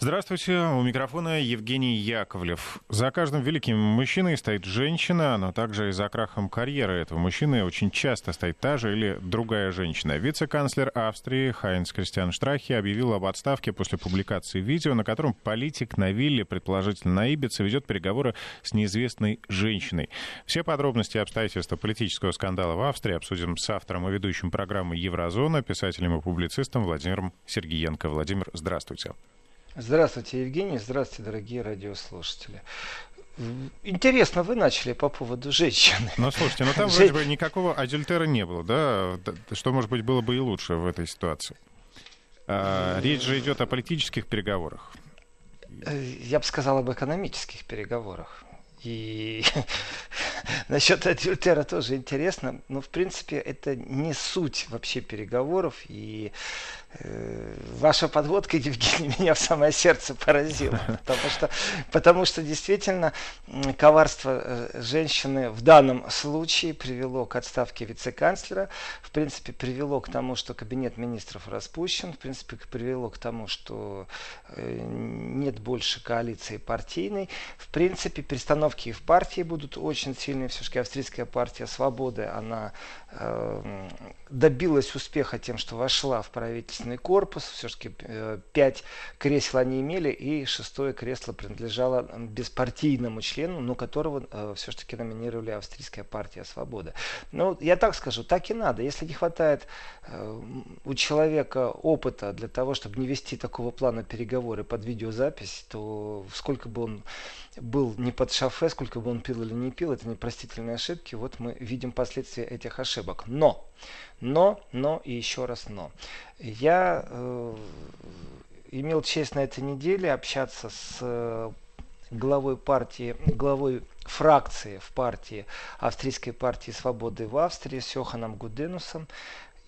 Здравствуйте, у микрофона Евгений Яковлев. За каждым великим мужчиной стоит женщина, но также и за крахом карьеры этого мужчины очень часто стоит та же или другая женщина. Вице-канцлер Австрии Хайнц Кристиан Штрахи объявил об отставке после публикации видео, на котором политик на вилле, предположительно на Ибице, ведет переговоры с неизвестной женщиной. Все подробности и обстоятельства политического скандала в Австрии обсудим с автором и ведущим программы «Еврозона», писателем и публицистом Владимиром Сергиенко. Владимир, здравствуйте. Здравствуйте, Евгений. Здравствуйте, дорогие радиослушатели. Интересно, вы начали по поводу женщины. Ну, слушайте, ну там вроде бы никакого адюльтера не было, да? Что, может быть, было бы и лучше в этой ситуации? А, речь же идет о политических переговорах. Э, я бы сказал об экономических переговорах. И насчет адюльтера тоже интересно. Но, в принципе, это не суть вообще переговоров. И ваша подводка, Евгений, меня в самое сердце поразила. Потому что, потому что действительно коварство э, женщины в данном случае привело к отставке вице-канцлера. В принципе, привело к тому, что кабинет министров распущен. В принципе, привело к тому, что э, нет больше коалиции партийной. В принципе, перестановки в партии будут очень сильные. Все-таки австрийская партия свободы, она добилась успеха тем, что вошла в правительственный корпус. Все-таки э, пять кресел они имели, и шестое кресло принадлежало беспартийному члену, но которого э, все-таки номинировали Австрийская партия Свобода. Ну, я так скажу, так и надо. Если не хватает э, у человека опыта для того, чтобы не вести такого плана переговоры под видеозапись, то сколько бы он был не под шофе, сколько бы он пил или не пил, это непростительные ошибки. Вот мы видим последствия этих ошибок. Но, но, но и еще раз но. Я э, имел честь на этой неделе общаться с э, главой партии, главой фракции в партии, австрийской партии свободы в Австрии, с Йоханом Гуденусом.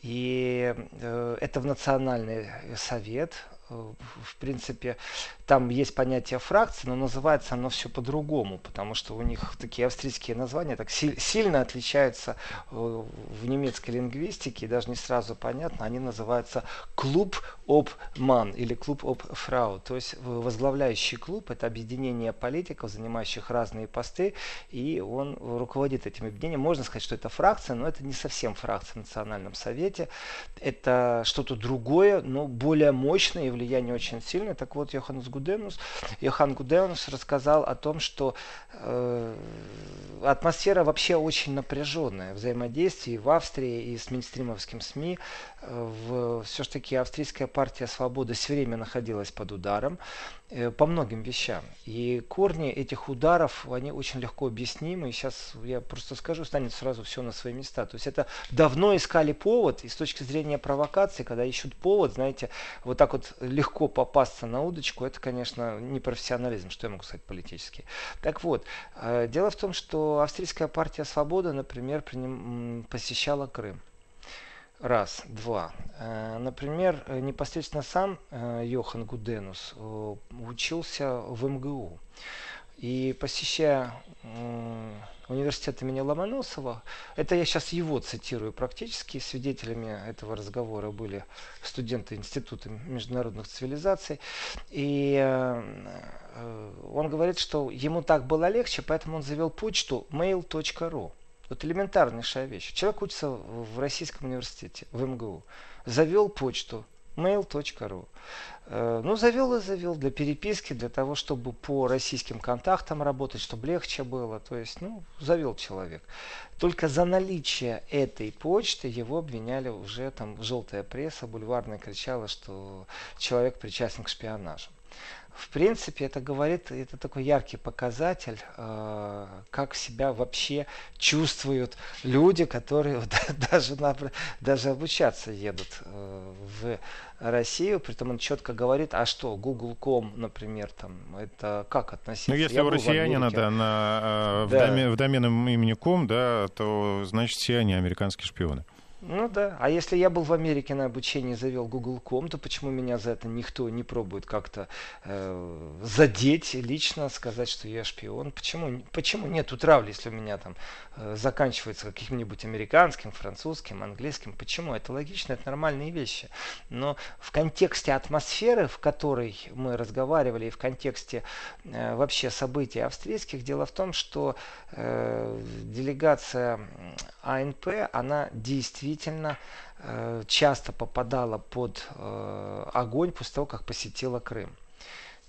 И э, это в Национальный совет в принципе, там есть понятие фракции, но называется оно все по-другому, потому что у них такие австрийские названия так сильно отличаются э, в немецкой лингвистике, и даже не сразу понятно, они называются клуб об ман или клуб об фрау, то есть возглавляющий клуб это объединение политиков, занимающих разные посты, и он руководит этим объединением. Можно сказать, что это фракция, но это не совсем фракция в Национальном Совете, это что-то другое, но более мощное влияние очень сильное. Так вот, Йоханнес Гуденус, Йохан Гуденус рассказал о том, что э, атмосфера вообще очень напряженная. Взаимодействие в Австрии и с мейнстримовским СМИ. В, все-таки австрийская партия свободы все время находилась под ударом. Э, по многим вещам. И корни этих ударов, они очень легко объяснимы. И сейчас я просто скажу, станет сразу все на свои места. То есть это давно искали повод, и с точки зрения провокации, когда ищут повод, знаете, вот так вот легко попасться на удочку, это, конечно, не профессионализм, что я могу сказать политически. Так вот, э, дело в том, что австрийская партия свободы, например, посещала Крым. Раз, два. Э, например, э, непосредственно сам э, Йохан Гуденус учился в МГУ. И посещая университет имени Ломоносова, это я сейчас его цитирую практически, свидетелями этого разговора были студенты Института международных цивилизаций. И он говорит, что ему так было легче, поэтому он завел почту mail.ru. Вот элементарнейшая вещь. Человек учится в Российском университете, в МГУ. Завел почту mail.ru. Э, ну, завел и завел для переписки, для того, чтобы по российским контактам работать, чтобы легче было. То есть, ну, завел человек. Только за наличие этой почты его обвиняли уже там желтая пресса, бульварная кричала, что человек причастен к шпионажу в принципе, это говорит, это такой яркий показатель, э, как себя вообще чувствуют люди, которые даже, даже обучаться едут э, в Россию, при этом он четко говорит, а что, Google.com, например, там, это как относиться? Ну, если Я у россиянина, да, на, э, да. В, домен, в доменном имени ком, да, то, значит, все они американские шпионы. Ну да. А если я был в Америке на обучении, завел Google.com, то почему меня за это никто не пробует как-то э, задеть лично, сказать, что я шпион? Почему, почему нет травли, если у меня там э, заканчивается каким-нибудь американским, французским, английским? Почему? Это логично, это нормальные вещи. Но в контексте атмосферы, в которой мы разговаривали, и в контексте э, вообще событий австрийских, дело в том, что э, делегация АНП, она действительно действительно э, часто попадала под э, огонь после того, как посетила Крым.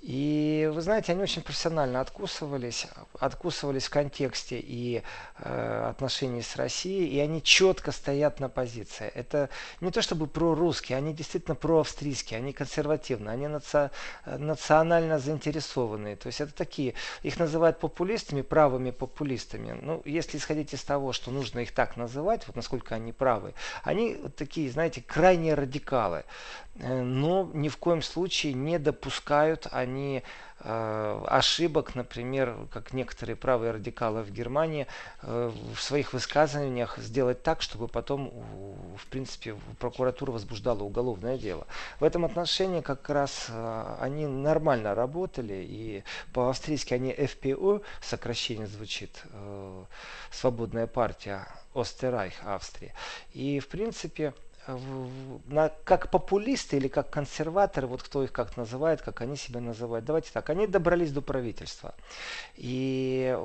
И вы знаете, они очень профессионально откусывались, откусывались в контексте и э, отношений с Россией, и они четко стоят на позиции. Это не то чтобы прорусские, они действительно проавстрийские, они консервативные, они наци... национально заинтересованные. То есть это такие, их называют популистами, правыми популистами. Ну, если исходить из того, что нужно их так называть, вот насколько они правы, они такие, знаете, крайние радикалы. Э, но ни в коем случае не допускают они э, ошибок, например, как некоторые правые радикалы в Германии, э, в своих высказываниях сделать так, чтобы потом, в принципе, прокуратура возбуждала уголовное дело. В этом отношении как раз они нормально работали, и по-австрийски они FPO, сокращение звучит, Свободная партия Остерайх Австрии. И, в принципе, на, как популисты или как консерваторы, вот кто их как называет, как они себя называют. Давайте так, они добрались до правительства. И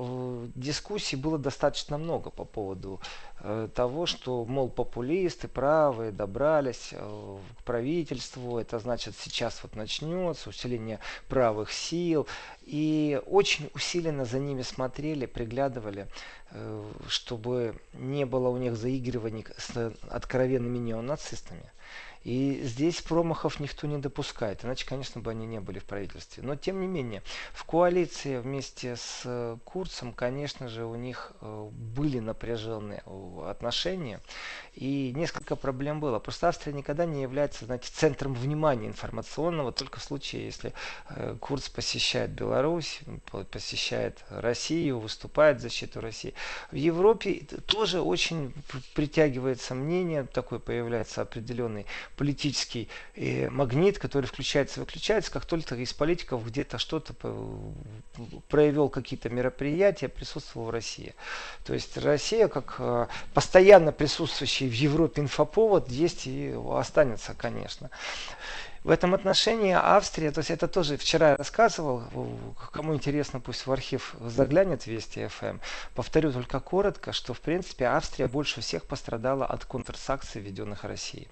дискуссий было достаточно много по поводу э, того, что, мол, популисты правые добрались э, к правительству, это значит сейчас вот начнется усиление правых сил. И очень усиленно за ними смотрели, приглядывали. Э, чтобы не было у них заигрываний с откровенными неонацистами. И здесь промахов никто не допускает, иначе, конечно, бы они не были в правительстве. Но, тем не менее, в коалиции вместе с э, Курцем, конечно же, у них э, были напряженные отношения. И несколько проблем было. Просто Австрия никогда не является, знаете, центром внимания информационного, только в случае, если э, Курц посещает Беларусь, посещает Россию, выступает в защиту России. В Европе тоже очень притягивается мнение, такой появляется определенный политический э, магнит, который включается и выключается, как только из политиков где-то что-то проявил какие-то мероприятия, присутствовал в России. То есть Россия, как э, постоянно присутствующий в Европе инфоповод, есть и останется, конечно. В этом отношении Австрия, то есть это тоже вчера рассказывал, кому интересно, пусть в архив заглянет Вести ФМ. Повторю только коротко, что в принципе Австрия больше всех пострадала от контрсакций, введенных Россией.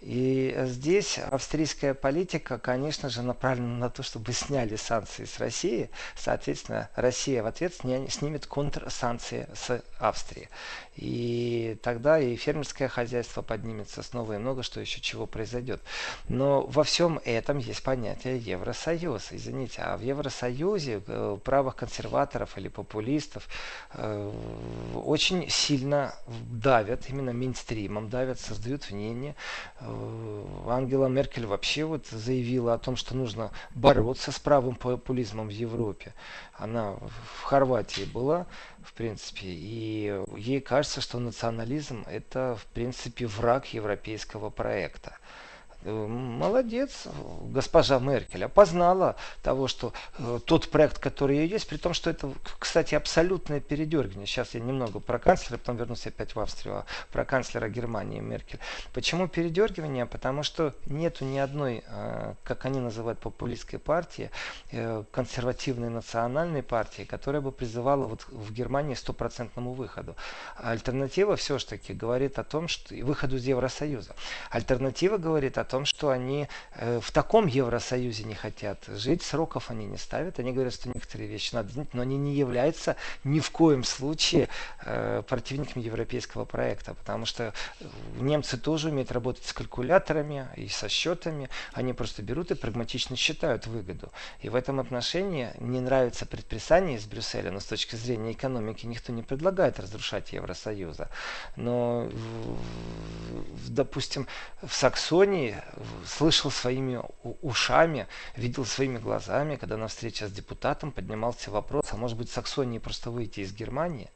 И здесь австрийская политика, конечно же, направлена на то, чтобы сняли санкции с России. Соответственно, Россия в ответ снимет контрсанкции с Австрии. И тогда и фермерское хозяйство поднимется снова, и много что еще чего произойдет. Но во всем этом есть понятие Евросоюз. Извините, а в Евросоюзе э, правых консерваторов или популистов э, очень сильно давят, именно мейнстримом давят, создают мнение, Э, Ангела Меркель вообще вот заявила о том, что нужно бороться с правым популизмом в Европе. Она в Хорватии была, в принципе, и ей кажется, что национализм это, в принципе, враг европейского проекта. Э, молодец, госпожа Меркель опознала того, что э, тот проект, который есть, при том, что это, кстати, абсолютное передергивание. Сейчас я немного про канцлера, потом вернусь опять в Австрию, а про канцлера Германии Меркель. Почему передергивание? Потому что нету ни одной, э, как они называют, популистской партии, консервативной национальной партии, которая бы призывала вот в Германии стопроцентному выходу. Альтернатива все-таки говорит о том, что выходу из Евросоюза. Альтернатива говорит о том, что они э, в таком Евросоюзе не хотят жить, сроков они не ставят, они говорят, что некоторые вещи надо сделать, но они не являются ни в коем случае э, противниками европейского проекта, потому что немцы тоже умеют работать с калькуляторами и со счетами, они просто берут и прагматично считают выгоду. И в этом отношении не нравится предписание из Брюсселя, но с точки зрения экономики никто не предлагает разрушать Евросоюза. Но, допустим, в Саксонии слышал своими ушами, видел своими глазами, когда на встрече с депутатом поднимался вопрос, а может быть Саксонии просто выйти из Германии.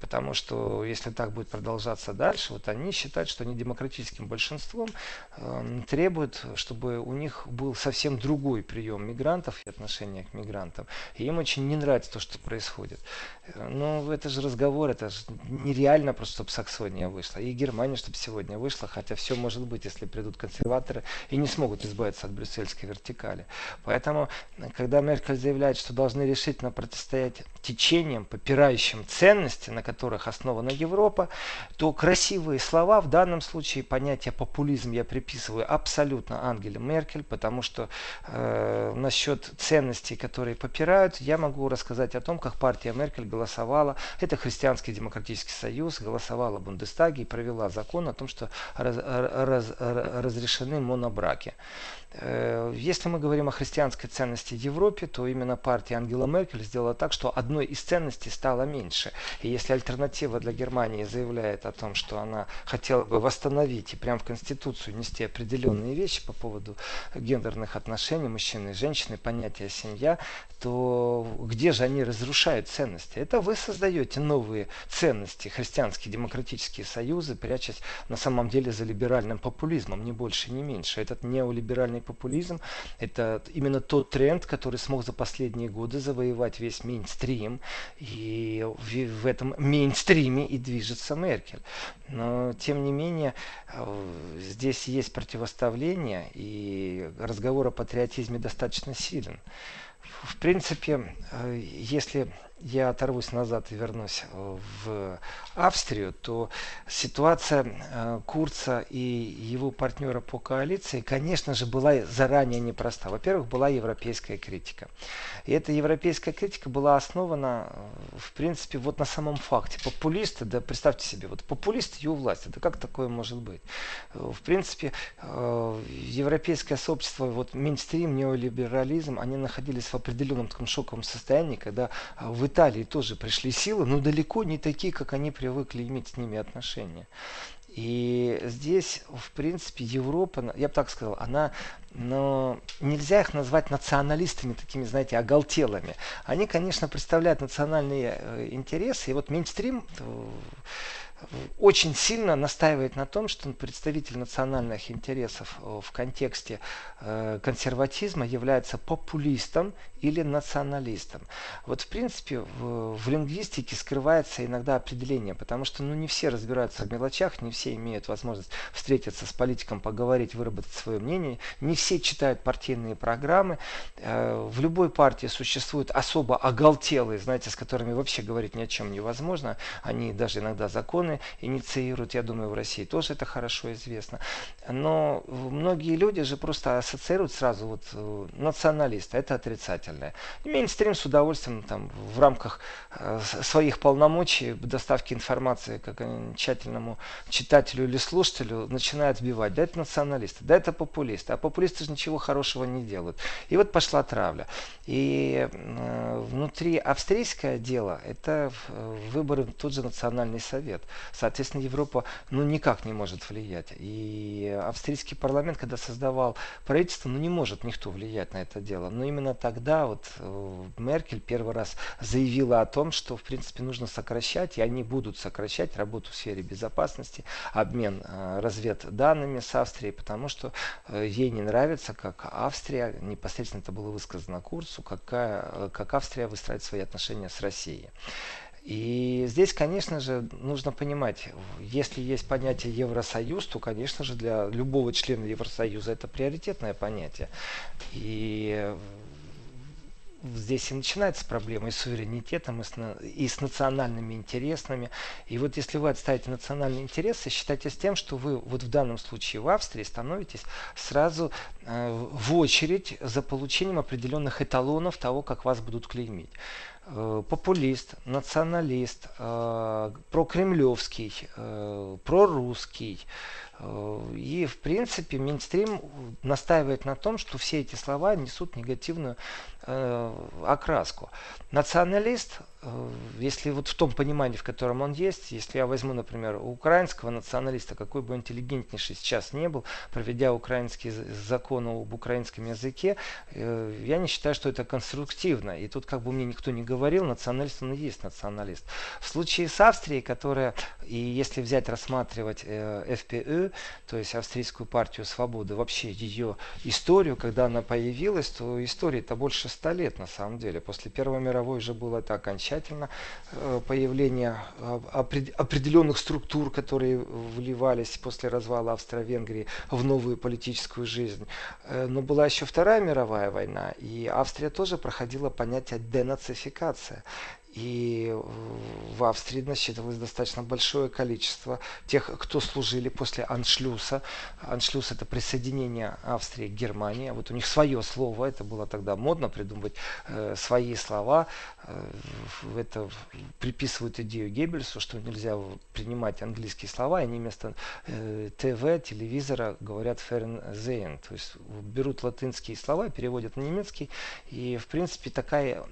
Потому что если так будет продолжаться дальше, вот они считают, что они демократическим большинством э, требуют, чтобы у них был совсем другой прием мигрантов и отношение к мигрантам. И им очень не нравится то, что происходит. Ну, это же разговор, это же нереально просто, чтобы Саксония вышла. И Германия, чтобы сегодня вышла, хотя все может быть, если придут консерваторы и не смогут избавиться от брюссельской вертикали. Поэтому, когда Меркель заявляет, что должны решительно противостоять течениям, попирающим ценности, на которых основана Европа, то красивые слова, в данном случае понятие популизм я приписываю абсолютно Ангеле Меркель, потому что э, насчет ценностей, которые попирают, я могу рассказать о том, как партия Меркель голосовала, это Христианский демократический союз, голосовала в Бундестаге и провела закон о том, что раз, раз, разрешены монобраки. Э, если мы говорим о христианской ценности в Европе, то именно партия Ангела Меркель сделала так, что одной из ценностей стало меньше. И если альтернатива для Германии заявляет о том, что она хотела бы восстановить и прямо в Конституцию нести определенные вещи по поводу гендерных отношений мужчины и женщины, понятия семья, то где же они разрушают ценности? Это вы создаете новые ценности, христианские демократические союзы, прячась на самом деле за либеральным популизмом, ни больше, ни меньше. Этот неолиберальный популизм – это именно тот тренд, который смог за последние годы завоевать весь мейнстрим, и в этом мейнстриме и движется Меркель. Но, тем не менее, э, здесь есть противоставление, и разговор о патриотизме достаточно силен. В принципе, э, если я оторвусь назад и вернусь э, в Австрию, то ситуация э, Курца и его партнера по коалиции, конечно же, была заранее непроста. Во-первых, была европейская критика. И эта европейская критика была основана, э, в принципе, вот на самом факте. Популисты, да представьте себе, вот популисты и у власти, да как такое может быть? В принципе, европейское сообщество, вот мейнстрим, неолиберализм, они находились в определенном таком шоковом состоянии, когда вы Италии тоже пришли силы, но далеко не такие, как они привыкли иметь с ними отношения. И здесь, в принципе, Европа, я бы так сказал, она, но нельзя их назвать националистами, такими, знаете, оголтелыми. Они, конечно, представляют национальные э, интересы, и вот мейнстрим э, очень сильно настаивает на том, что представитель национальных интересов э, в контексте э, консерватизма является популистом или националистом. Вот в принципе в, в лингвистике скрывается иногда определение, потому что ну, не все разбираются в мелочах, не все имеют возможность встретиться с политиком, поговорить, выработать свое мнение, не все читают партийные программы. Э, в любой партии существуют особо оголтелые, знаете, с которыми вообще говорить ни о чем невозможно. Они даже иногда законы законы инициируют, я думаю, в России тоже это хорошо известно. Но многие люди же просто ассоциируют сразу вот э, националиста, это отрицательное. Мейнстрим с удовольствием там в рамках э, своих полномочий доставки информации как тщательному читателю или слушателю начинает сбивать. Да это националисты, да это популисты. А популисты же ничего хорошего не делают. И вот пошла травля. И э, внутри австрийское дело, это выборы тот же национальный совет. Соответственно, Европа ну, никак не может влиять. И австрийский парламент, когда создавал правительство, ну не может никто влиять на это дело. Но именно тогда вот э, Меркель первый раз заявила о том, что в принципе нужно сокращать, и они будут сокращать работу в сфере безопасности, обмен э, разведданными с Австрией, потому что э, ей не нравится, как Австрия, непосредственно это было высказано курсу, какая, как Австрия выстраивает свои отношения с Россией. И здесь, конечно же, нужно понимать, если есть понятие Евросоюз, то, конечно же, для любого члена Евросоюза это приоритетное понятие. И здесь и начинается проблема и с суверенитетом, и с, и с национальными интересами. И вот если вы отставите национальные интересы, считайте с тем, что вы вот в данном случае в Австрии становитесь сразу э, в очередь за получением определенных эталонов того, как вас будут клеймить. Э, популист, националист, э, прокремлевский, э, прорусский. И, в принципе, Минстрим настаивает на том, что все эти слова несут негативную окраску. Националист если вот в том понимании, в котором он есть, если я возьму, например, украинского националиста, какой бы интеллигентнейший сейчас не был, проведя украинский закон об украинском языке, э, я не считаю, что это конструктивно. И тут как бы мне никто не говорил, националист он и есть националист. В случае с Австрией, которая, и если взять, рассматривать э, ФПÖ, то есть Австрийскую партию свободы, вообще ее историю, когда она появилась, то истории-то больше ста лет на самом деле. После Первой мировой уже было это окончательно окончательно э, появление определенных структур, которые вливались после развала Австро-Венгрии в новую политическую жизнь. Э, но была еще Вторая мировая война, и Австрия тоже проходила понятие денацификация. И в Австрии насчитывалось достаточно большое количество тех, кто служили после аншлюса. Аншлюс это присоединение Австрии к Германии. Вот у них свое слово, это было тогда модно придумывать э, свои слова. Э, это приписывают идею Геббельсу, что нельзя принимать английские слова, и они вместо э, ТВ, телевизора говорят фернзейн. То есть берут латинские слова, переводят на немецкий. И в принципе такая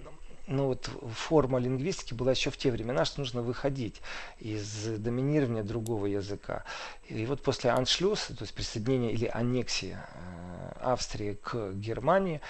ну вот форма лингвистики была еще в те времена, что нужно выходить из доминирования другого языка. И вот после аншлюса, то есть присоединения или аннексии э, Австрии к Германии,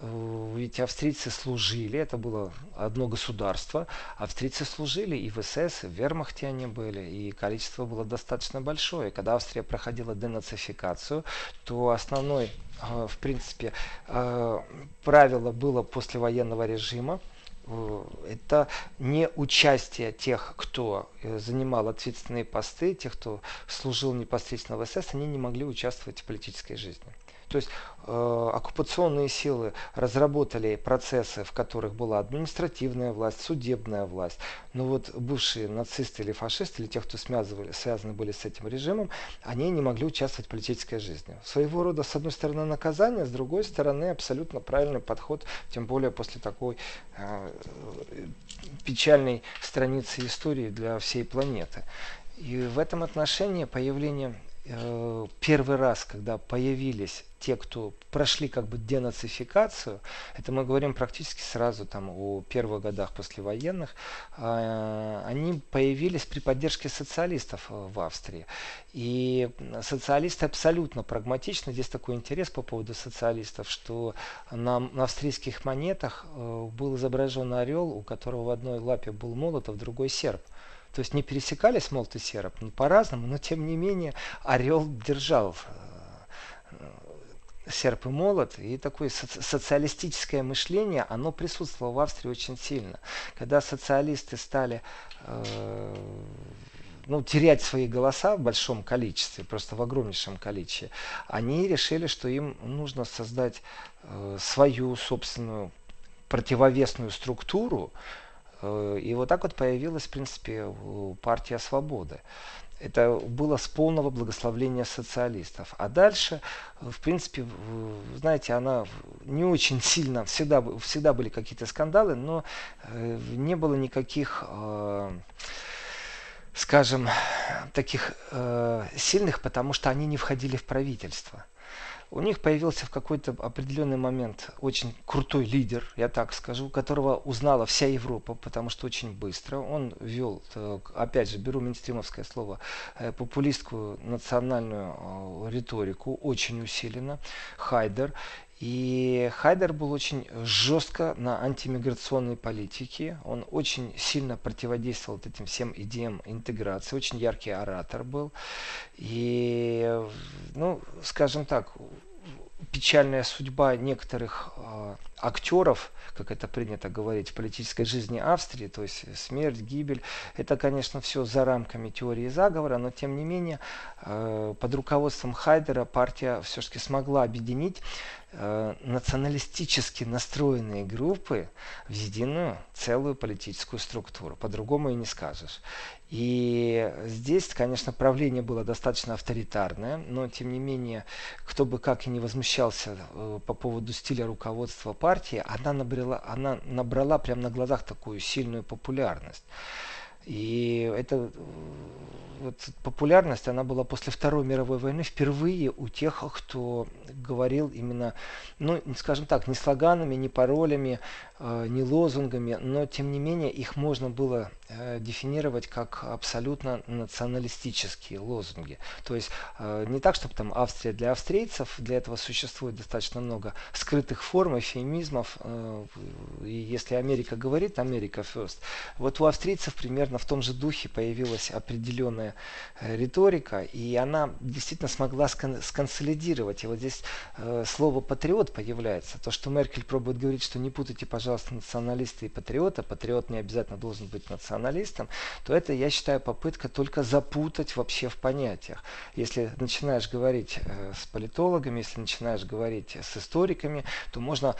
ведь австрийцы служили, это было одно государство, австрийцы служили и в СС, и в Вермахте они были, и количество было достаточно большое. Когда Австрия проходила денацификацию, то основной а, в принципе, а, правило было после военного режима. Э, это не участие тех, кто э, занимал ответственные посты, тех, кто служил непосредственно в СС, они не могли участвовать в политической жизни. То есть э, оккупационные силы разработали процессы, в которых была административная власть, судебная власть. Но вот бывшие нацисты или фашисты, или те, кто связывали, связаны были с этим режимом, они не могли участвовать в политической жизни. Своего рода, с одной стороны, наказание, с другой стороны, абсолютно правильный подход, тем более после такой э, печальной страницы истории для всей планеты. И в этом отношении появление первый раз, когда появились те, кто прошли как бы денацификацию, это мы говорим практически сразу там о первых годах послевоенных, э, они появились при поддержке социалистов э, в Австрии. И социалисты абсолютно прагматичны. Здесь такой интерес по поводу социалистов, что на, на австрийских монетах был изображен орел, у которого в одной лапе был молот, а в другой серп. То есть не пересекались молот и серп, ну, по-разному, но тем не менее орел держал э, серп и молот, и такое соци социалистическое мышление, оно присутствовало в Австрии очень сильно. Когда социалисты стали э, ну, терять свои голоса в большом количестве, просто в огромнейшем количестве, они решили, что им нужно создать э, свою собственную противовесную структуру, и вот так вот появилась, в принципе, партия свободы. Это было с полного благословления социалистов. А дальше, в принципе, знаете, она не очень сильно, всегда, всегда были какие-то скандалы, но э, не было никаких, э, скажем, таких сильных, потому что они не входили в правительство у них появился в какой-то определенный момент очень крутой лидер, я так скажу, которого узнала вся Европа, потому что очень быстро он вел, э, опять же, беру минстримовское слово, э, популистскую национальную э, риторику, очень усиленно, Хайдер, и Хайдер был очень жестко на антимиграционной политике. Он очень сильно противодействовал этим всем идеям интеграции. Очень яркий оратор был. И, ну, скажем так, печальная судьба некоторых э, актеров, как это принято говорить в политической жизни Австрии, то есть смерть, гибель, это, конечно, все за рамками теории заговора, но тем не менее э, под руководством Хайдера партия все-таки смогла объединить националистически настроенные группы в единую целую политическую структуру. По-другому и не скажешь. И здесь, конечно, правление было достаточно авторитарное, но тем не менее, кто бы как и не возмущался э, по поводу стиля руководства партии, она набрала, она набрала прямо на глазах такую сильную популярность. И это вот популярность, она была после Второй мировой войны впервые у тех, кто говорил именно, ну, скажем так, не слоганами, не паролями, э, не лозунгами, но тем не менее их можно было э, дефинировать как абсолютно националистические лозунги. То есть э, не так, чтобы там Австрия для австрийцев, для этого существует достаточно много скрытых форм, эфемизмов, и если Америка говорит, Америка first. Вот у австрийцев примерно в том же духе появилась определенная риторика, и она действительно смогла сконсолидировать. И вот здесь э, слово патриот появляется. То, что Меркель пробует говорить, что не путайте, пожалуйста, националисты и патриота, патриот не обязательно должен быть националистом, то это, я считаю, попытка только запутать вообще в понятиях. Если начинаешь говорить э, с политологами, если начинаешь говорить с историками, то можно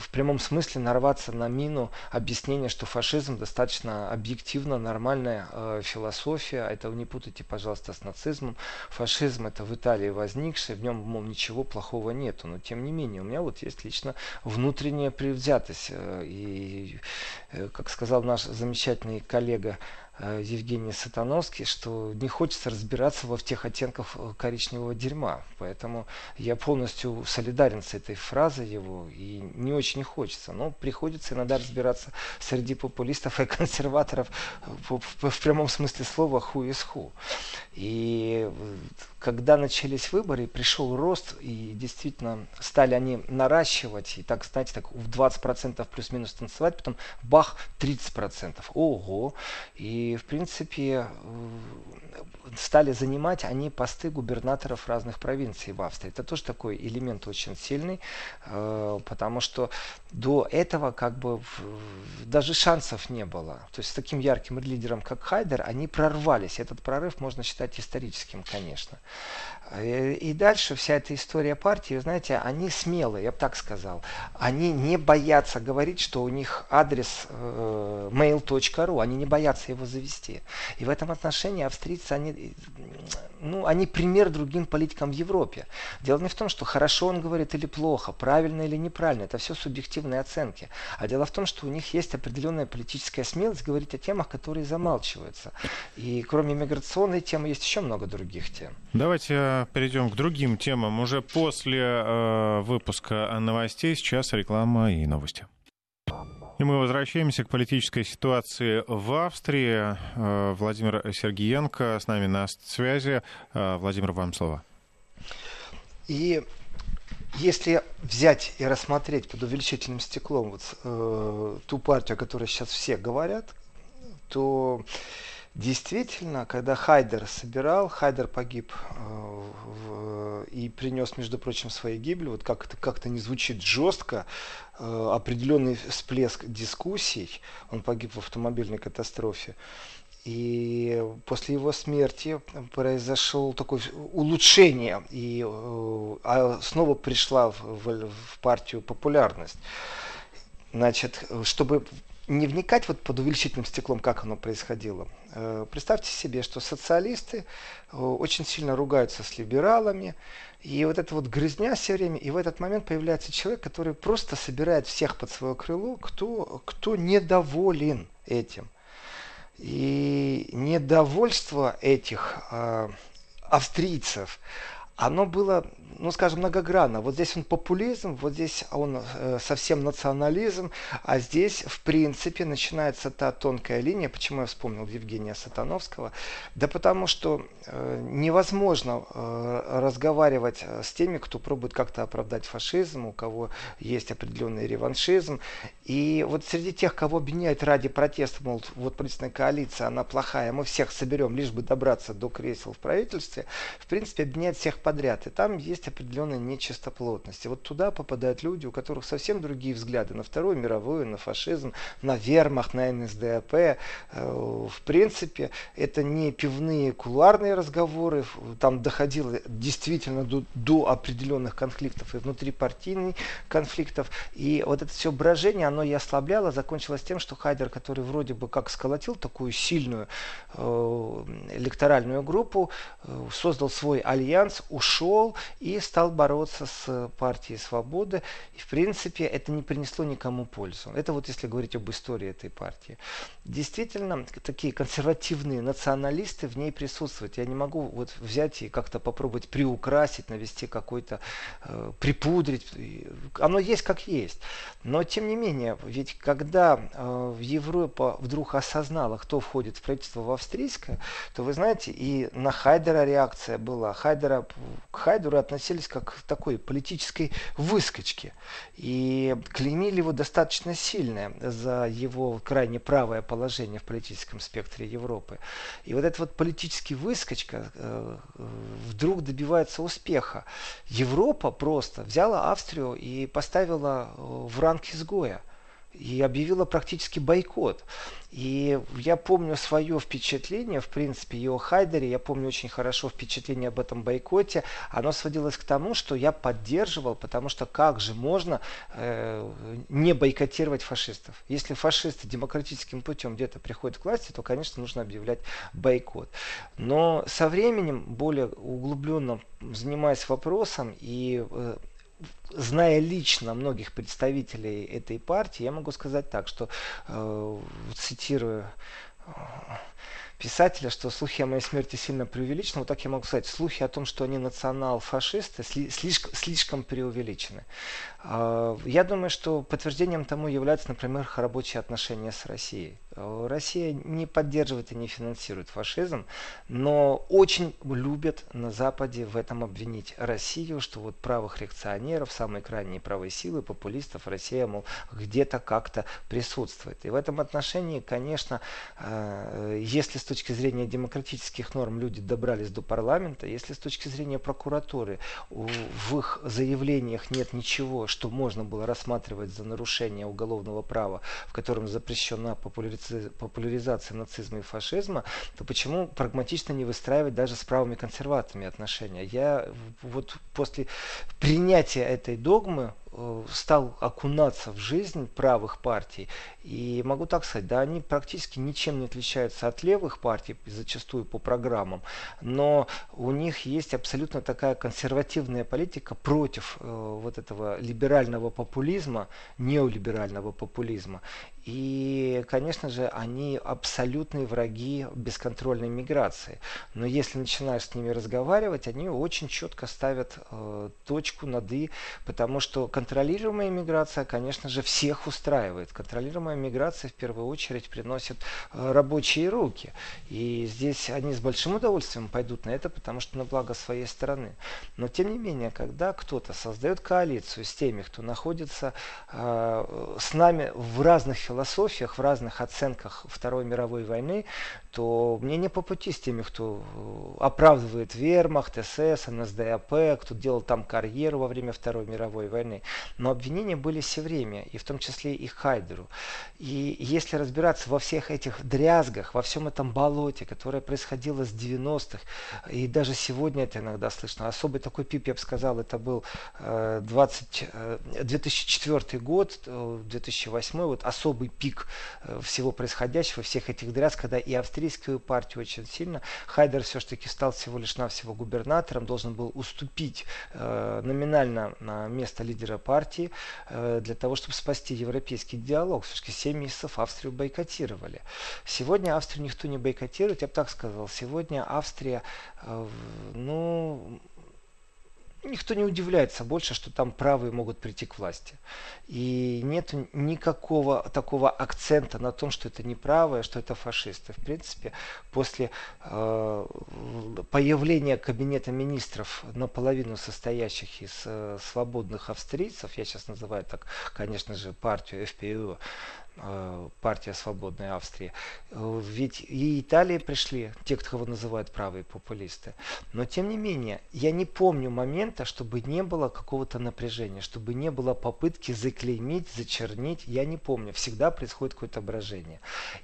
в прямом смысле нарваться на мину объяснения, что фашизм достаточно объективно нормальная э, философия. Это не путайте, пожалуйста, с нацизмом. Фашизм это в Италии возникший, в нем, мол, ничего плохого нету. Но тем не менее, у меня вот есть лично внутренняя предвзятость. Э, и, э, как сказал наш замечательный коллега Евгений Сатановский, что не хочется разбираться во всех оттенках э, коричневого дерьма. Поэтому я полностью солидарен с этой фразой его и не очень хочется. Но приходится иногда разбираться среди популистов и консерваторов в, в прямом смысле слова ху из ху. И когда начались выборы, пришел рост, и действительно стали они наращивать, и так, знаете, так в 20% плюс-минус танцевать, потом бах, 30%. Ого! И, в принципе, стали занимать они посты губернаторов разных провинций в Австрии. Это тоже такой элемент очень сильный, э, потому что до этого как бы даже шансов не было. То есть с таким ярким лидером, как Хайдер, они прорвались. Этот прорыв можно считать историческим, конечно. Э, и дальше вся эта история партии, знаете, они смелые, я бы так сказал. Они не боятся говорить, что у них адрес э, mail.ru, они не боятся его завести. И в этом отношении австрийцы, они, ну, они пример другим политикам в Европе. Дело не в том, что хорошо он говорит или плохо, правильно или неправильно, это все субъективные оценки. А дело в том, что у них есть определенная политическая смелость говорить о темах, которые замалчиваются. И кроме миграционной темы есть еще много других тем. Давайте э, перейдем к другим темам. Уже после э, выпуска новостей сейчас реклама и новости. И мы возвращаемся к политической ситуации в Австрии. Э, Владимир Сергеенко с нами на связи. Э, Владимир, вам слово. И если взять и рассмотреть под увеличительным стеклом вот, э, ту партию, о которой сейчас все говорят, то Действительно, когда Хайдер собирал, Хайдер погиб э, в, и принес, между прочим, свои гибели, вот как это как-то не звучит жестко, э, определенный всплеск дискуссий, он погиб в автомобильной катастрофе, и после его смерти произошло такое улучшение, и э, а снова пришла в, в, в партию популярность. Значит, чтобы не вникать вот под увеличительным стеклом, как оно происходило. Э, представьте себе, что социалисты э, очень сильно ругаются с либералами, и вот эта вот грызня все время, и в этот момент появляется человек, который просто собирает всех под свое крыло, кто, кто недоволен этим. И недовольство этих э, австрийцев, оно было ну, скажем, многогранно. Вот здесь он популизм, вот здесь он э, совсем национализм, а здесь, в принципе, начинается та тонкая линия, почему я вспомнил Евгения Сатановского, да потому что э, невозможно э, разговаривать э, с теми, кто пробует как-то оправдать фашизм, у кого есть определенный реваншизм, и вот среди тех, кого обвиняют ради протеста, мол, вот правительственная коалиция, она плохая, мы всех соберем, лишь бы добраться до кресел в правительстве, в принципе, обвиняют всех подряд, и там есть есть определенная нечистоплотность. И вот туда попадают люди, у которых совсем другие взгляды на Вторую мировую, на фашизм, на вермах, на НСДАП. Э, в принципе, это не пивные кулуарные разговоры, там доходило действительно до, до определенных конфликтов и внутрипартийных конфликтов. И вот это все брожение, оно и ослабляло, закончилось тем, что Хайдер, который вроде бы как сколотил такую сильную э, электоральную группу, э, создал свой альянс, ушел и стал бороться с партией свободы. И, в принципе, это не принесло никому пользу. Это вот если говорить об истории этой партии. Действительно, такие консервативные националисты в ней присутствуют. Я не могу вот взять и как-то попробовать приукрасить, навести какой-то, э, припудрить. Оно есть как есть. Но, тем не менее, ведь когда э, Европа вдруг осознала, кто входит в правительство в австрийское, то вы знаете, и на Хайдера реакция была. Хайдера, к Хайдеру относились как к такой политической выскочке. И клеймили его достаточно сильно за его крайне правое положение в политическом спектре Европы. И вот эта вот политический выскочка э, вдруг добивается успеха. Европа просто взяла Австрию и поставила э, в ранг изгоя и объявила практически бойкот. И я помню свое впечатление, в принципе, и о Хайдере, я помню очень хорошо впечатление об этом бойкоте. Оно сводилось к тому, что я поддерживал, потому что как же можно э, не бойкотировать фашистов? Если фашисты демократическим путем где-то приходят к власти, то, конечно, нужно объявлять бойкот. Но со временем, более углубленно занимаясь вопросом и э, зная лично многих представителей этой партии, я могу сказать так, что, э, цитирую э, писателя, что слухи о моей смерти сильно преувеличены. Вот так я могу сказать. Слухи о том, что они национал-фашисты, слишком, слишком преувеличены. А, я думаю, что подтверждением тому являются, например, рабочие отношения с Россией. А, Россия не поддерживает и не финансирует фашизм, но очень любят на Западе в этом обвинить Россию, что вот правых реакционеров, самые крайние правые силы, популистов Россия, мол, где-то как-то присутствует. И в этом отношении, конечно, а, если с точки зрения демократических норм люди добрались до парламента, если с точки зрения прокуратуры в их заявлениях нет ничего, что можно было рассматривать за нарушение уголовного права, в котором запрещена популяризация нацизма и фашизма, то почему прагматично не выстраивать даже с правыми консерваторами отношения? Я вот после принятия этой догмы стал окунаться в жизнь правых партий. И могу так сказать, да, они практически ничем не отличаются от левых партий, зачастую по программам, но у них есть абсолютно такая консервативная политика против э, вот этого либерального популизма, неолиберального популизма. И, конечно же, они абсолютные враги бесконтрольной миграции. Но если начинаешь с ними разговаривать, они очень четко ставят э, точку над «и», потому что контролируемая миграция, конечно же, всех устраивает. Контролируемая миграция в первую очередь приносит э, рабочие руки. И здесь они с большим удовольствием пойдут на это, потому что на благо своей стороны. Но, тем не менее, когда кто-то создает коалицию с теми, кто находится э, с нами в разных философиях, в разных оценках Второй мировой войны, то мне не по пути с теми, кто э, оправдывает вермахт, СС, НСДАП, кто делал там карьеру во время Второй мировой войны. Но обвинения были все время, и в том числе и Хайдеру. И если разбираться во всех этих дрязгах, во всем этом болоте, которое происходило с 90-х, и даже сегодня это иногда слышно, особый такой пип, я бы сказал, это был 20, э, 2004 э, год, 2008, вот особый пик всего происходящего, всех этих дрязг, когда и австрийскую партию очень сильно. Хайдер все-таки стал всего лишь навсего губернатором, должен был уступить э, номинально на место лидера партии э, для того, чтобы спасти европейский диалог. Все-таки 7 месяцев Австрию бойкотировали. Сегодня Австрию никто не бойкотирует, я бы так сказал. Сегодня Австрия, э, ну, никто не удивляется больше, что там правые могут прийти к власти. И нет никакого такого акцента на том, что это не правые, что это фашисты. В принципе, после э, появления кабинета министров наполовину состоящих из э, свободных австрийцев, я сейчас называю так, конечно же, партию ФПУ, Э, партия Свободной Австрии. Э, ведь и Италии пришли те, кто его называют правые популисты. Но тем не менее, я не помню момента, чтобы не было какого-то напряжения, чтобы не было попытки заклеймить, зачернить. Я не помню. Всегда происходит какое-то брожение.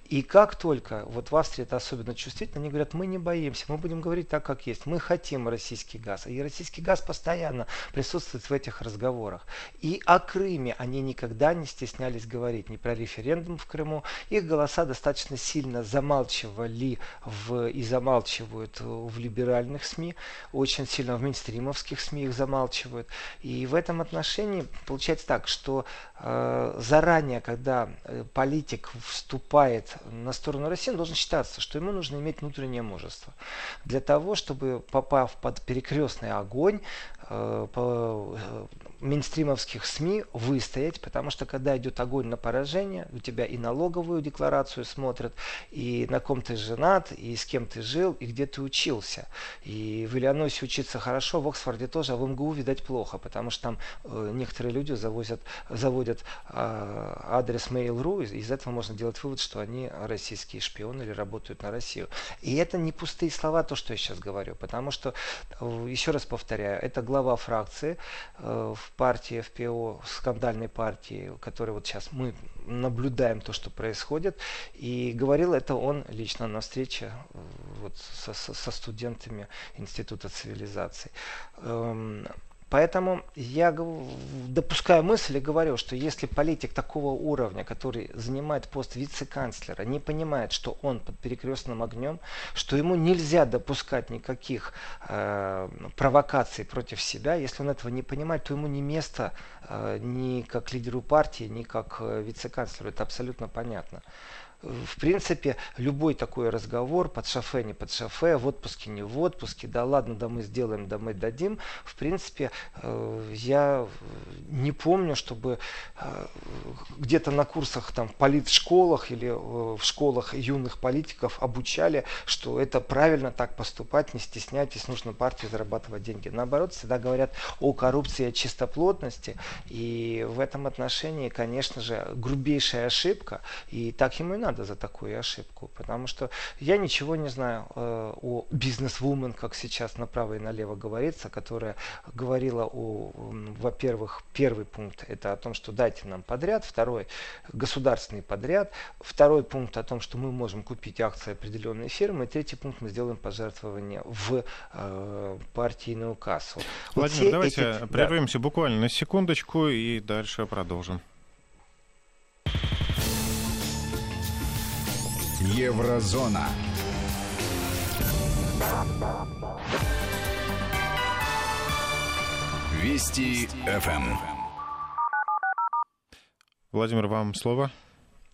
И как только, вот в Австрии это особенно чувствительно, они говорят, мы не боимся, мы будем говорить так, как есть. Мы хотим российский газ. И российский газ постоянно присутствует в этих разговорах. И о Крыме они никогда не стеснялись говорить, не про референдум референдум в Крыму. Их голоса достаточно сильно замалчивали в, и замалчивают в либеральных СМИ, очень сильно в мейнстримовских СМИ их замалчивают. И в этом отношении получается так, что э, заранее, когда э, политик вступает на сторону России, он должен считаться, что ему нужно иметь внутреннее мужество. Для того, чтобы попав под перекрестный огонь, Э, по мейнстримовских СМИ выстоять, потому что когда идет огонь на поражение, у тебя и налоговую декларацию смотрят, и на ком ты женат, и с кем ты жил, и где ты учился. И в Иллинойсе учиться хорошо, в Оксфорде тоже, а в МГУ, видать, плохо, потому что там э, некоторые люди завозят, заводят э, адрес Mail.ru, и из этого можно делать вывод, что они российские шпионы или работают на Россию. И это не пустые слова, то, что я сейчас говорю, потому что, э, еще раз повторяю, это глава фракции э, в партии ФПО, скандальной партии, которой вот сейчас мы наблюдаем то, что происходит. И говорил это он лично на встрече э, вот, со, со студентами Института цивилизации. Поэтому я допускаю мысль и говорю, что если политик такого уровня, который занимает пост вице-канцлера, не понимает, что он под перекрестным огнем, что ему нельзя допускать никаких э, провокаций против себя, если он этого не понимает, то ему не место э, ни как лидеру партии, ни как э, вице-канцлеру. Это абсолютно понятно в принципе, любой такой разговор под шофе, не под шофе, в отпуске, не в отпуске, да ладно, да мы сделаем, да мы дадим, в принципе, э, я не помню, чтобы э, где-то на курсах там в политшколах или э, в школах юных политиков обучали, что это правильно так поступать, не стесняйтесь, нужно партии зарабатывать деньги. Наоборот, всегда говорят о коррупции, о чистоплотности, и в этом отношении, конечно же, грубейшая ошибка, и так ему и надо надо за такую ошибку, потому что я ничего не знаю э, о бизнес-вумен, как сейчас направо и налево говорится, которая говорила о, во-первых, первый пункт это о том, что дайте нам подряд, второй государственный подряд, второй пункт о том, что мы можем купить акции определенной фирмы, и третий пункт мы сделаем пожертвование в э, партийную кассу. Владимир, вот давайте эти... прервемся да. буквально на секундочку и дальше продолжим. Еврозона. Вести ФМ. Владимир, вам слово.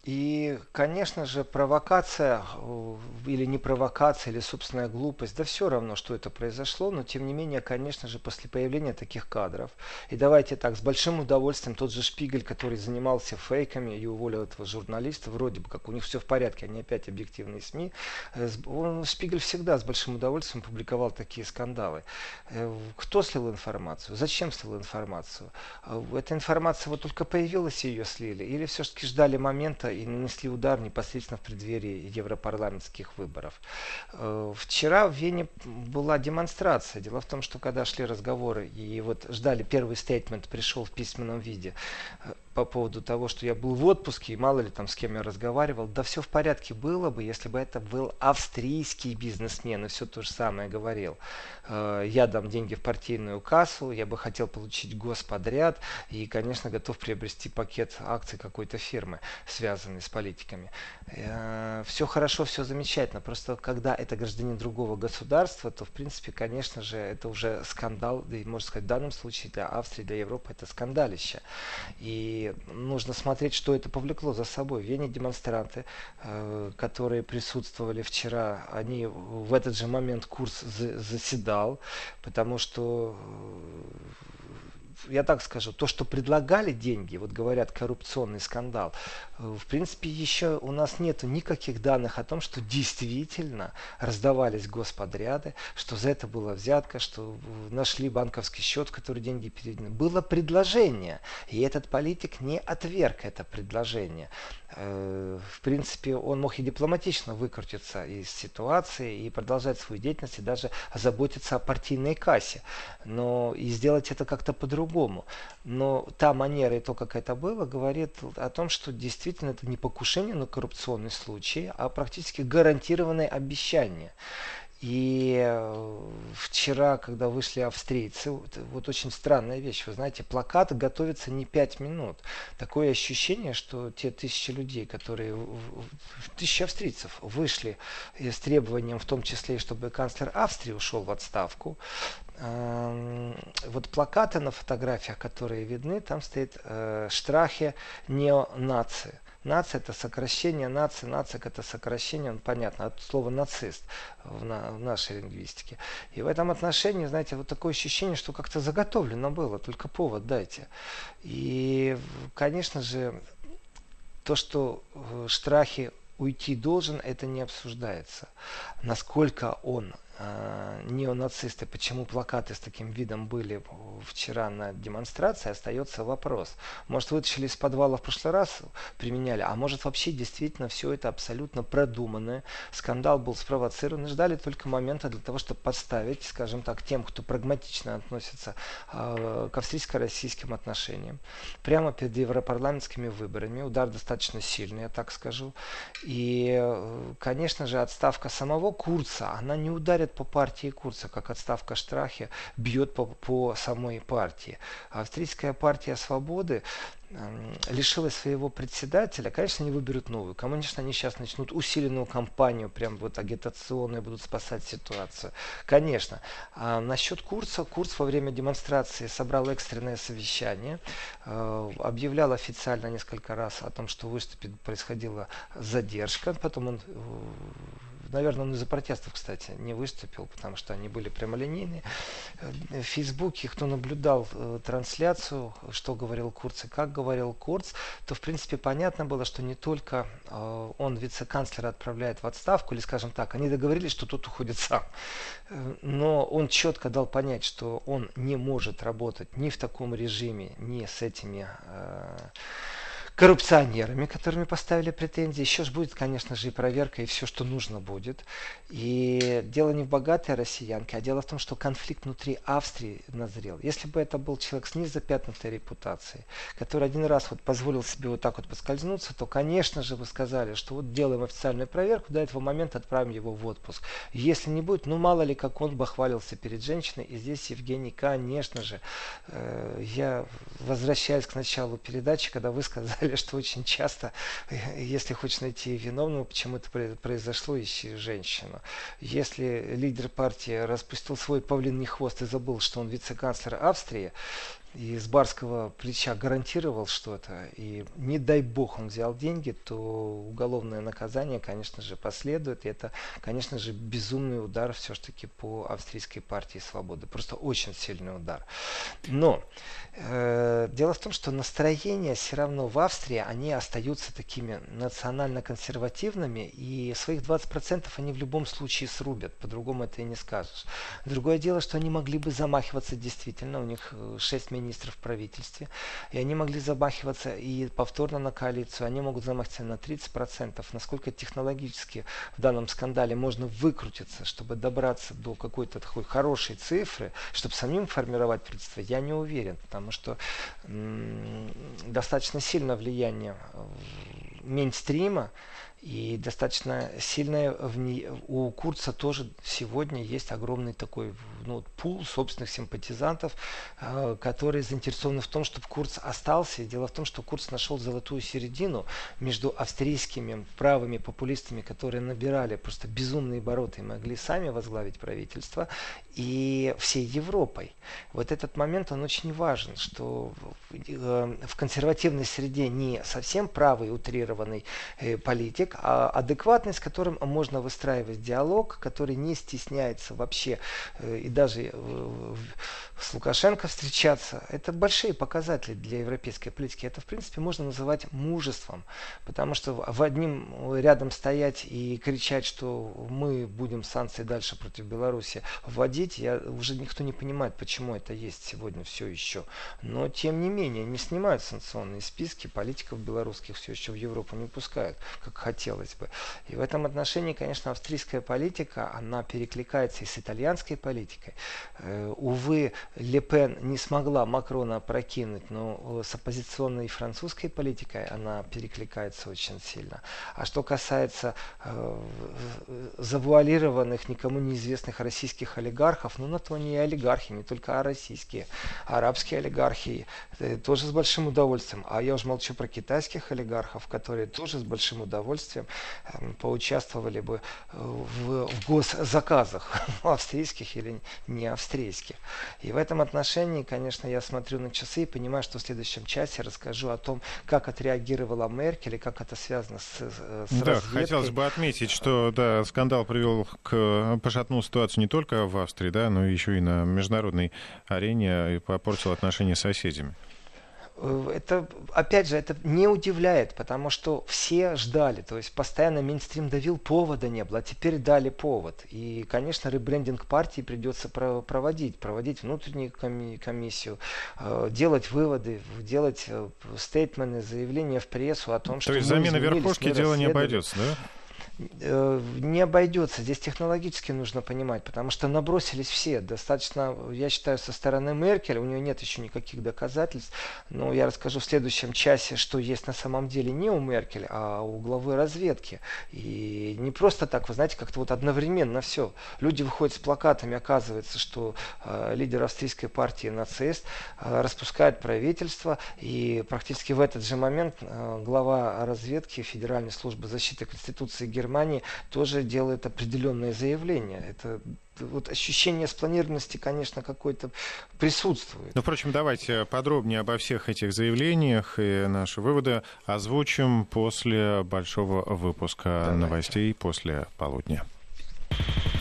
И, конечно же, провокация э, или не провокация, или собственная глупость, да все равно, что это произошло, но тем не менее, конечно же, после появления таких кадров, и давайте так, с большим удовольствием тот же Шпигель, который занимался фейками и уволил этого журналиста, вроде бы как у них все в порядке, они опять объективные СМИ, э, он, Шпигель всегда с большим удовольствием публиковал такие скандалы. Э, кто слил информацию? Зачем слил информацию? Эта информация вот только появилась, и ее слили, или все-таки ждали момента, и нанесли удар непосредственно в преддверии европарламентских выборов. Э, вчера в Вене была демонстрация. Дело в том, что когда шли разговоры и вот ждали первый стейтмент, пришел в письменном виде э, по поводу того, что я был в отпуске, и мало ли там с кем я разговаривал. Да все в порядке было бы, если бы это был австрийский бизнесмен и все то же самое говорил. Э, я дам деньги в партийную кассу, я бы хотел получить господряд и, конечно, готов приобрести пакет акций какой-то фирмы, связанной с политиками. Э, все хорошо, все замечательно. Просто когда это гражданин другого государства, то, в принципе, конечно же, это уже скандал, и, можно сказать, в данном случае для Австрии, для Европы это скандалище. И нужно смотреть, что это повлекло за собой. В Вене демонстранты, э, которые присутствовали вчера, они в этот же момент курс заседал, потому что я так скажу, то, что предлагали деньги, вот говорят коррупционный скандал, э, в принципе, еще у нас нет никаких данных о том, что действительно раздавались господряды, что за это была взятка, что нашли банковский счет, в который деньги переведены. Было предложение, и этот политик не отверг это предложение. Э, в принципе, он мог и дипломатично выкрутиться из ситуации и продолжать свою деятельность, и даже заботиться о партийной кассе. Но и сделать это как-то по-другому. Но та манера и то, как это было, говорит о том, что действительно это не покушение на коррупционный случай, а практически гарантированное обещание. И э, вчера, когда вышли австрийцы, вот очень странная вещь, вы знаете, плакат готовится не пять минут. Такое ощущение, что те тысячи людей, которые, тысячи австрийцев вышли с требованием, в том числе, чтобы канцлер Австрии ушел в отставку, вот плакаты на фотографиях, которые видны, там стоит э, «Штрахе неонации». Нация это сокращение, нация, нация это сокращение, ну, понятно, от слова нацист в, на, в нашей лингвистике. И в этом отношении, знаете, вот такое ощущение, что как-то заготовлено было, только повод дайте. И, конечно же, то, что Штрахи уйти должен, это не обсуждается. Насколько он э, неонацисты, почему плакаты с таким видом были вчера на демонстрации, остается вопрос. Может, вытащили из подвала в прошлый раз, применяли, а может, вообще действительно все это абсолютно продуманное. Скандал был спровоцирован, ждали только момента для того, чтобы подставить, скажем так, тем, кто прагматично относится э, к австрийско-российским отношениям. Прямо перед европарламентскими выборами. Удар достаточно сильный, я так скажу. И, э, конечно же, отставка самого Курца, она не ударит по партии Курца, как отставка Штрахе бьет по, по самой партии. Австрийская партия свободы лишилась своего председателя, конечно, они выберут новую. Конечно, они сейчас начнут усиленную кампанию, прям вот агитационную, будут спасать ситуацию. Конечно. А насчет курса, курс во время демонстрации собрал экстренное совещание, э, объявлял официально несколько раз о том, что выступит, происходила задержка, потом он э, наверное, он из-за протестов, кстати, не выступил, потому что они были прямолинейные. В Фейсбуке, кто наблюдал э, трансляцию, что говорил Курц и как говорил Курц, то, в принципе, понятно было, что не только э, он вице-канцлера отправляет в отставку, или, скажем так, они договорились, что тот уходит сам. Э, но он четко дал понять, что он не может работать ни в таком режиме, ни с этими коррупционерами, которыми поставили претензии. Еще же будет, конечно же, и проверка, и все, что нужно будет. И дело не в богатой россиянке, а дело в том, что конфликт внутри Австрии назрел. Если бы это был человек с незапятнутой репутацией, который один раз вот позволил себе вот так вот поскользнуться, то, конечно же, вы сказали, что вот делаем официальную проверку, до этого момента отправим его в отпуск. Если не будет, ну мало ли, как он бы хвалился перед женщиной. И здесь, Евгений, конечно же, э, я возвращаюсь к началу передачи, когда вы сказали, сказали, что очень часто, если хочешь найти виновного, почему это произошло, ищи женщину. Если лидер партии распустил свой павлиний хвост и забыл, что он вице-канцлер Австрии, и с барского плеча гарантировал что-то, и не дай бог он взял деньги, то уголовное наказание, конечно же, последует. И это, конечно же, безумный удар все-таки по австрийской партии свободы. Просто очень сильный удар. Но э, дело в том, что настроения все равно в Австрии, они остаются такими национально-консервативными, и своих 20% они в любом случае срубят, по-другому это и не скажешь. Другое дело, что они могли бы замахиваться действительно, у них 6 э, министров в правительстве, и они могли замахиваться и повторно на коалицию, они могут замахиваться на 30%. Насколько технологически в данном скандале можно выкрутиться, чтобы добраться до какой-то такой хорошей цифры, чтобы самим формировать правительство, я не уверен, потому что достаточно сильно влияние мейнстрима, и достаточно сильная в ней, у Курца тоже сегодня есть огромный такой ну, пул собственных симпатизантов, э, которые заинтересованы в том, чтобы Курц остался. Дело в том, что Курц нашел золотую середину между австрийскими правыми популистами, которые набирали просто безумные обороты и могли сами возглавить правительство, и всей Европой. Вот этот момент, он очень важен, что э, в консервативной среде не совсем правый утрированный э, политик, а адекватный, с которым можно выстраивать диалог, который не стесняется вообще э, даже э, с Лукашенко встречаться. Это большие показатели для европейской политики. Это, в принципе, можно называть мужеством, потому что в одним рядом стоять и кричать, что мы будем санкции дальше против Беларуси вводить, я, уже никто не понимает, почему это есть сегодня все еще. Но, тем не менее, не снимают санкционные списки, политиков белорусских все еще в Европу не пускают, как хотелось бы. И в этом отношении, конечно, австрийская политика, она перекликается и с итальянской политикой. Э, увы, Ле Пен не смогла Макрона прокинуть, но с оппозиционной французской политикой она перекликается очень сильно. А что касается э, завуалированных, никому неизвестных российских олигархов, ну на то они и олигархи, не только а российские. Арабские олигархи э, тоже с большим удовольствием. А я уже молчу про китайских олигархов, которые тоже с большим удовольствием э, поучаствовали бы в госзаказах австрийских или не австрийских. И в этом отношении, конечно, я смотрю на часы и понимаю, что в следующем часе расскажу о том, как отреагировала Меркель и как это связано с, с Да, разведкой. хотелось бы отметить, что да, скандал привел к пошатнул ситуацию не только в Австрии, да, но еще и на международной арене и попортил отношения с соседями. Э, это, опять же, это не удивляет, потому что все ждали, то есть постоянно Минстрим давил, повода не было, а теперь дали повод. И, конечно, ребрендинг партии придется проводить, проводить внутреннюю комиссию, э, делать выводы, делать э, стейтмены, заявления в прессу о том, то что... То есть замена верхушки дело не обойдется, да? Э, не обойдется. Здесь технологически нужно понимать, потому что набросились все. Достаточно, я считаю, со стороны Меркель, у нее нет еще никаких доказательств, но я расскажу в следующем часе, что есть на самом деле не у Меркель, а у главы разведки. И не просто так, вы знаете, как-то вот одновременно все. Люди выходят с плакатами, оказывается, что э, лидер австрийской партии нацист э, распускает правительство, и практически в этот же момент э, глава разведки Федеральной службы защиты Конституции Германии Германии тоже делает определенные заявления. Это вот ощущение спланированности, конечно, какое-то присутствует. Ну, впрочем, давайте подробнее обо всех этих заявлениях и наши выводы озвучим после большого выпуска давайте. новостей после полудня.